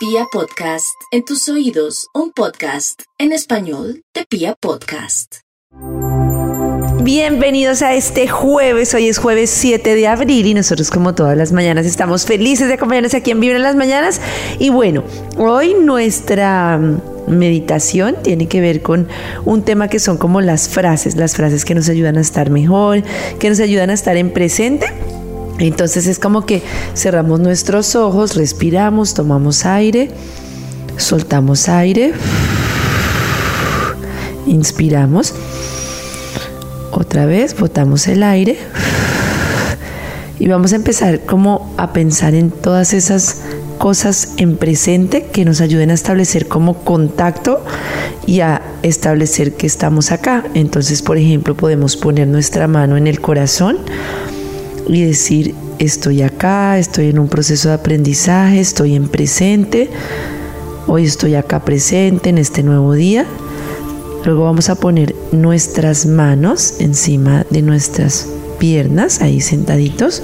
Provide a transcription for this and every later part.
Pia Podcast, en tus oídos, un podcast en español de Pia Podcast. Bienvenidos a este jueves, hoy es jueves 7 de abril y nosotros como todas las mañanas estamos felices de acompañarnos aquí en Vibra en las Mañanas y bueno, hoy nuestra meditación tiene que ver con un tema que son como las frases, las frases que nos ayudan a estar mejor, que nos ayudan a estar en presente entonces es como que cerramos nuestros ojos, respiramos, tomamos aire, soltamos aire, inspiramos, otra vez botamos el aire y vamos a empezar como a pensar en todas esas cosas en presente que nos ayuden a establecer como contacto y a establecer que estamos acá. Entonces, por ejemplo, podemos poner nuestra mano en el corazón y decir, estoy acá, estoy en un proceso de aprendizaje, estoy en presente, hoy estoy acá presente en este nuevo día. Luego vamos a poner nuestras manos encima de nuestras piernas, ahí sentaditos,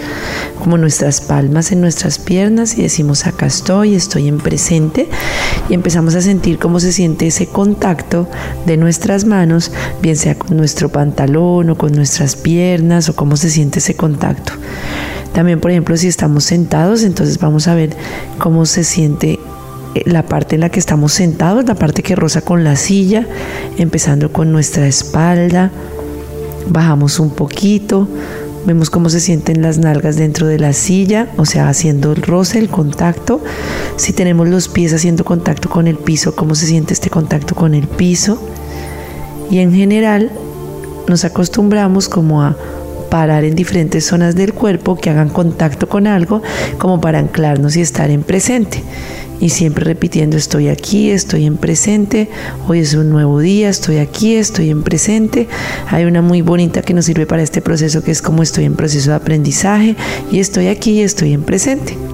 como nuestras palmas en nuestras piernas y decimos acá estoy, estoy en presente y empezamos a sentir cómo se siente ese contacto de nuestras manos, bien sea con nuestro pantalón o con nuestras piernas o cómo se siente ese contacto. También, por ejemplo, si estamos sentados, entonces vamos a ver cómo se siente eh, la parte en la que estamos sentados, la parte que roza con la silla, empezando con nuestra espalda, bajamos un poquito, vemos cómo se sienten las nalgas dentro de la silla, o sea, haciendo el roce, el contacto. Si tenemos los pies haciendo contacto con el piso, cómo se siente este contacto con el piso. Y en general nos acostumbramos como a parar en diferentes zonas del cuerpo que hagan contacto con algo, como para anclarnos y estar en presente y siempre repitiendo estoy aquí, estoy en presente, hoy es un nuevo día, estoy aquí, estoy en presente. Hay una muy bonita que nos sirve para este proceso que es como estoy en proceso de aprendizaje y estoy aquí, estoy en presente.